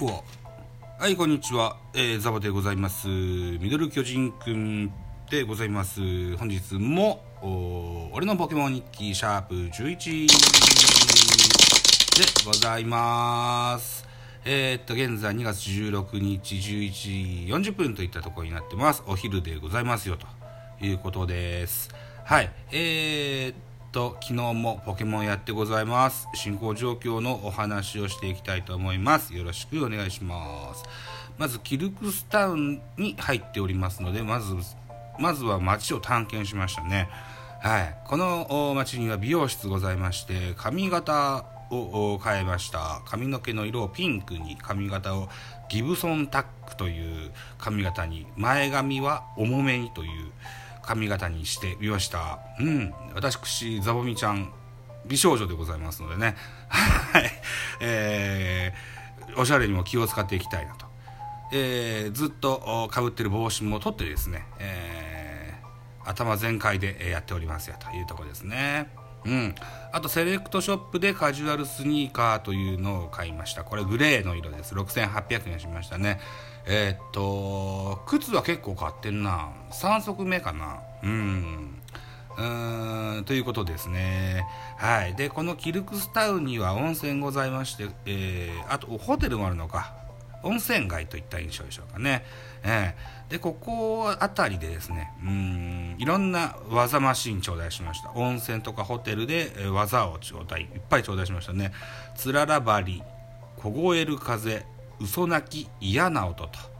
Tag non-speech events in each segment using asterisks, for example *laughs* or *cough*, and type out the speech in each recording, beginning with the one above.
うわはいこんにちは、えー、ザボでございます。ミドル巨人くんでございます。本日も俺のポケモン日記シャープ11でございます。えー、っと現在2月16日11時40分といったところになってます。お昼でございますよということです。はいえー、と昨日もポケモンやってございます。進行状況のお話をしていきたいと思います。よろしくお願いします。まずキルクスタウンに入っておりますのでまずまずは街を探検しましたね。はい。この街には美容室ございまして髪型を変えました。髪の毛の色をピンクに髪型をギブソンタックという髪型に前髪は重めにという髪型にしてみました。うん。私、ザボミちゃん、美少女でございますのでね。*laughs* はい。えー、おしゃれにも気を使っていきたいなと。えー、ずっとかぶってる帽子も取ってですね、えー、頭全開でやっておりますよというとこですね。うん。あと、セレクトショップでカジュアルスニーカーというのを買いました。これグレーの色です。6800円しましたね。えー、っと、靴は結構買ってんな。3足目かな。うん。うん、ということですね。はい。で、このキルクスタウンには温泉ございまして、えー、あと、ホテルもあるのか。温泉街といった印象でしょうかね。えー、で、ここあたりでですね、うん、いろんな技マシン頂戴しました。温泉とかホテルで技を頂戴、いっぱい頂戴しましたね。つららばり、凍える風、嘘泣き嫌な音と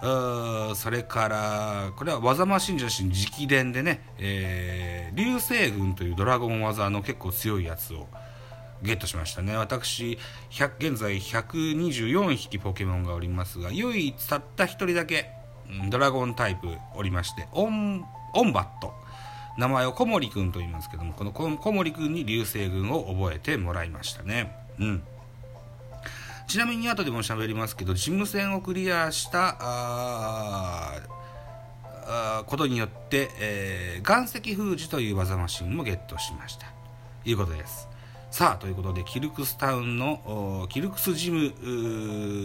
それからこれは技マシン女子直伝でね、えー、流星群というドラゴン技の結構強いやつをゲットしましたね。私現在124匹ポケモンがおりますが唯一たった1人だけドラゴンタイプおりましてオンオンバット。名前を小森くんと言いますけどもこの小森くんに流星群を覚えてもらいましたね。うん。ちなみに後でも喋りますけどジム戦をクリアしたことによって、えー、岩石封じという技マシンもゲットしました。いうことです。さあということでキルクスタウンのキルクスジム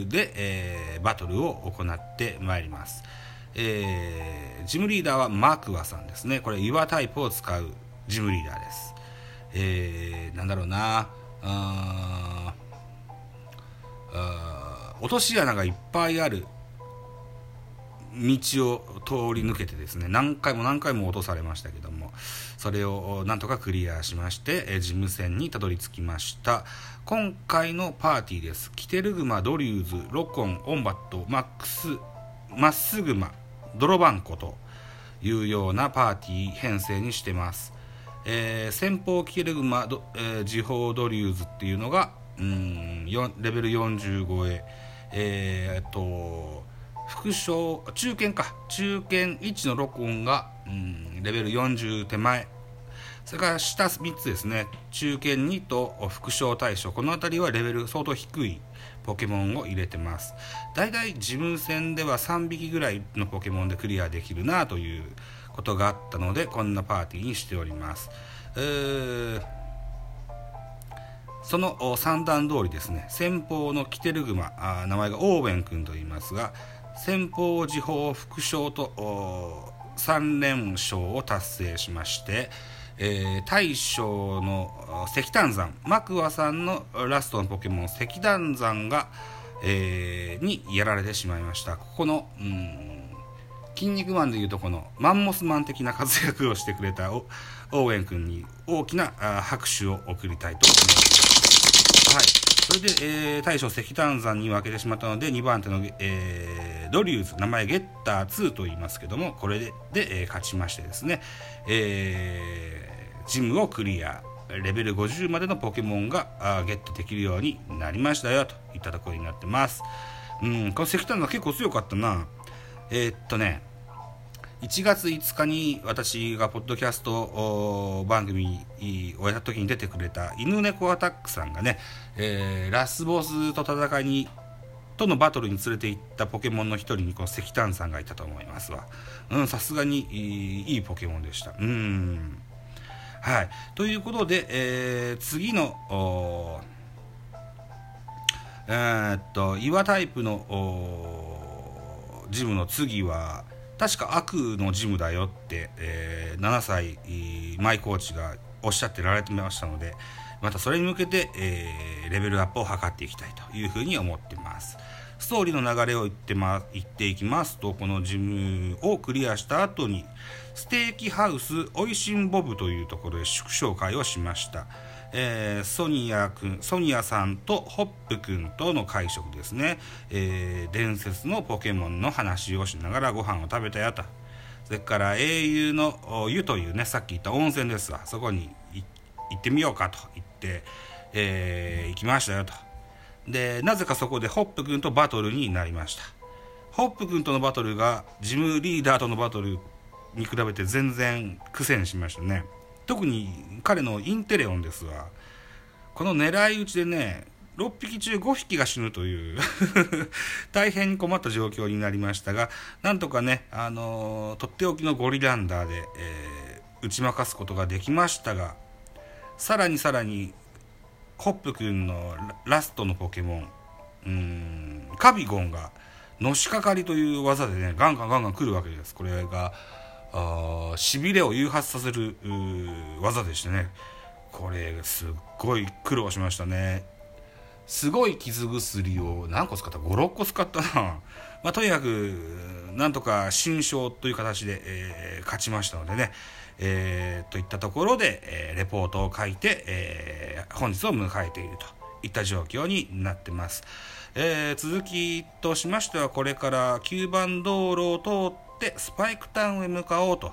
で、えー、バトルを行ってまいります、えー、ジムリーダーはマークワさんですね。これ岩タイプを使うジムリーダーです。えー、なんだろうな。あ落とし穴がいっぱいある道を通り抜けてですね何回も何回も落とされましたけどもそれをなんとかクリアしましてジム戦にたどり着きました。今回のパーティーです。キテルグマドリューズロコンオンバットマックスマッスグマドロバンコというようなパーティー編成にしてます、えー、先鋒キテルグマ、えー、次鋒ドリュウズっていうのがうんレベル45へ。えー、っと副将中堅か。中堅1のロコンがうんレベル40手前。それから下3つですね。中堅2と副将対象この辺りはレベル相当低いポケモンを入れてます。だいたい自分戦では3匹ぐらいのポケモンでクリアできるなということがあったのでこんなパーティーにしております。えーその三段通りですね。先方のキテルグマ名前がオーウェン君と言いますが先方時報副賞と3連勝を達成しまして、えー、大将の石炭山マクワさんのラストのポケモン石炭山が、えー、にやられてしまいました。ここのうん筋肉マンでいうとこのマンモスマン的な活躍をしてくれたオーウェン君に大きな拍手を送りたいと思いますはい。それで、えー、大将石炭山に分けてしまったので、2番手の、えー、ドリューズ、名前ゲッター2と言いますけども、これで、でえー、勝ちましてですね、えー、ジムをクリア、レベル50までのポケモンがあゲットできるようになりましたよ、といったところになってます。うん、この石炭山結構強かったな。えー、っとね、1月5日に私がポッドキャスト番組をやった時に出てくれた犬猫アタックさんがね、えー、ラスボスと戦いにとのバトルに連れて行ったポケモンの一人にこの石炭さんがいたと思いますわ。うんさすがにいいポケモンでした。うん。はい。ということで、えー、次のえー、っと岩タイプのジムの次は確か悪のジムだよって、えー、7歳マイコーチがおっしゃってられてましたのでまたそれに向けて、えー、レベルアップを図っていきたいというふうに思ってます。ストーリーの流れを言って,、ま、言っていきますとこのジムをクリアした後にステーキハウスおいしんボブというところで祝勝会をしました。えー、ソニア君ソニアさんとホップ君との会食ですね、えー、伝説のポケモンの話をしながらご飯を食べたよと。それから英雄の湯というねさっき言った温泉ですわ。そこに行ってみようかと。言って、えー、行きましたよと。でなぜかそこでホップ君とバトルになりました。ホップ君とのバトルがジムリーダーとのバトルに比べて全然苦戦しましたね。特に彼のインテレオンですがこの狙い撃ちでね6匹中5匹が死ぬという *laughs* 大変困った状況になりましたがなんとかね、あのー、とっておきのゴリランダーで、えー、打ち負かすことができましたがさらにさらにホップ君のラストのポケモンうんカビゴンがのしかかりという技でねガンガンガンガン来るわけです。これがしびれを誘発させる技でしてね。これすっごい苦労しましたね。すごい傷薬を何個使った？56個使ったな、まあ、とにかくなんとか新章という形で、えー、勝ちましたのでね、えー、といったところで、えー、レポートを書いて、え本日を迎えていると。いった状況になってます、え続きとしましてはこれから9番道路を通ってってスパイクタウンへ向かおうと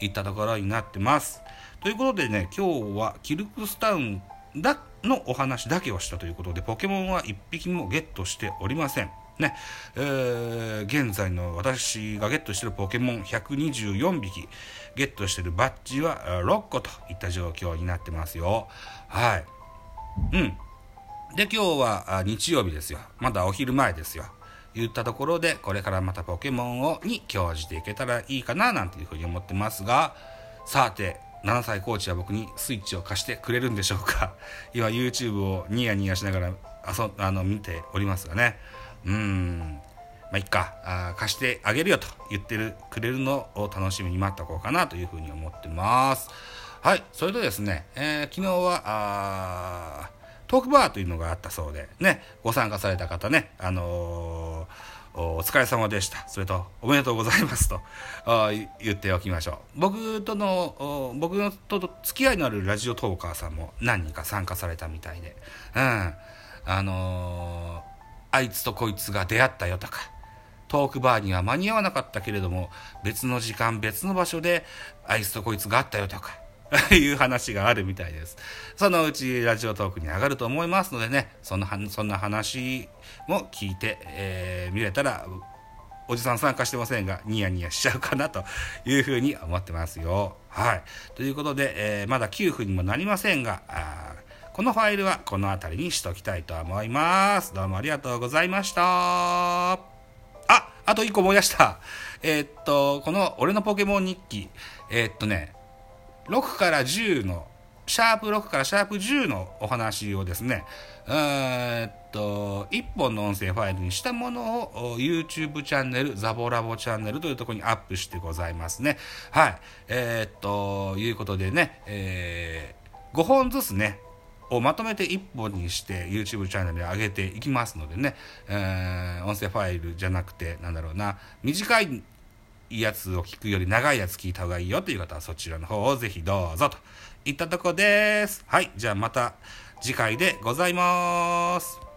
いったところになってます。ということでね、今日はキルクスタウンだのお話だけをしたということで、ポケモンは1匹もゲットしておりません。ね、えー、現在の私がゲットしてるポケモン124匹、ゲットしてるバッジは6個といった状況になってますよ。はい。うん。で、今日は日曜日ですよ。まだお昼前ですよ。言ったところで、これからまたポケモンをに興じていけたらいいかななんていうふうに思ってますが、さて、7歳コーチは僕にスイッチを貸してくれるんでしょうか？*laughs* 今 YouTube をニヤニヤしながら遊あの見ておりますがね。うん。まあ、いっかあ、貸してあげるよと言ってるくれるのを楽しみに待っておこうかなというふうに思ってます。はい、それとですね、えー、昨日は、あトークバーというのがあったそうで、ね、ご参加された方ね、あのー、お疲れ様でした。それと、おめでとうございますと言っておきましょう。僕との、僕のと付き合いのあるラジオトーカーさんも何人か参加されたみたいで、うん。あのー、あいつとこいつが出会ったよとか、トークバーには間に合わなかったけれども、別の時間、別の場所で、あいつとこいつがあったよとか、*laughs* いう話があるみたいです。そのうちラジオトークに上がると思いますのでね、そんなそんな話も聞いて、えー、見れたら、おじさん参加してませんが、ニヤニヤしちゃうかなというふうに思ってますよ。はい。ということで、えー、まだ9分にもなりませんが、このファイルはこの辺りにしときたいと思います。どうもありがとうございました。あ、あと1個思い出した。えー、っと、この俺のポケモン日記、えー、っとね、6から10の、シャープ6からシャープ10のお話をですね、えっと、1本の音声ファイルにしたものを YouTube チャンネル、ザボラボチャンネルというところにアップしてございますね。はい。えー、っと、いうことでね、えー、5本ずつね、をまとめて1本にして YouTube チャンネルに上げていきますのでね、えー、音声ファイルじゃなくて、なんだろうな、短いいやつを聞くより長いやつ聞いた方がいいよという方はそちらの方をぜひどうぞといったとこです。はい、じゃあまた次回でございます。